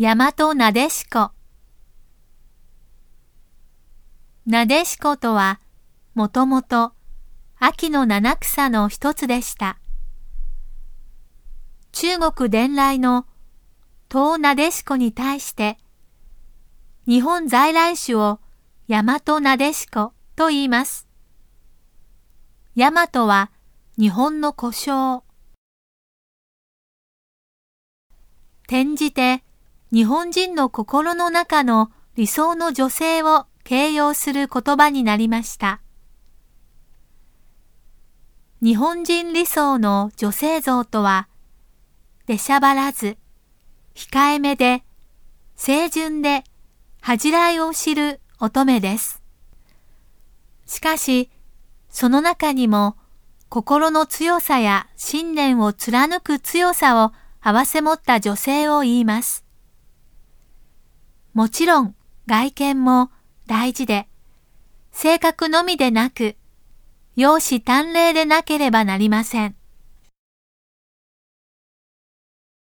大和なでしこなでしことは、もともと秋の七草の一つでした。中国伝来の東なでしこに対して、日本在来種を大和なでしこと言います。大和は日本の故障。転じて日本人の心の中の理想の女性を形容する言葉になりました。日本人理想の女性像とは、出しゃばらず、控えめで、清純で、恥じらいを知る乙女です。しかし、その中にも、心の強さや信念を貫く強さを併せ持った女性を言います。もちろん外見も大事で、性格のみでなく、容姿端麗でなければなりません。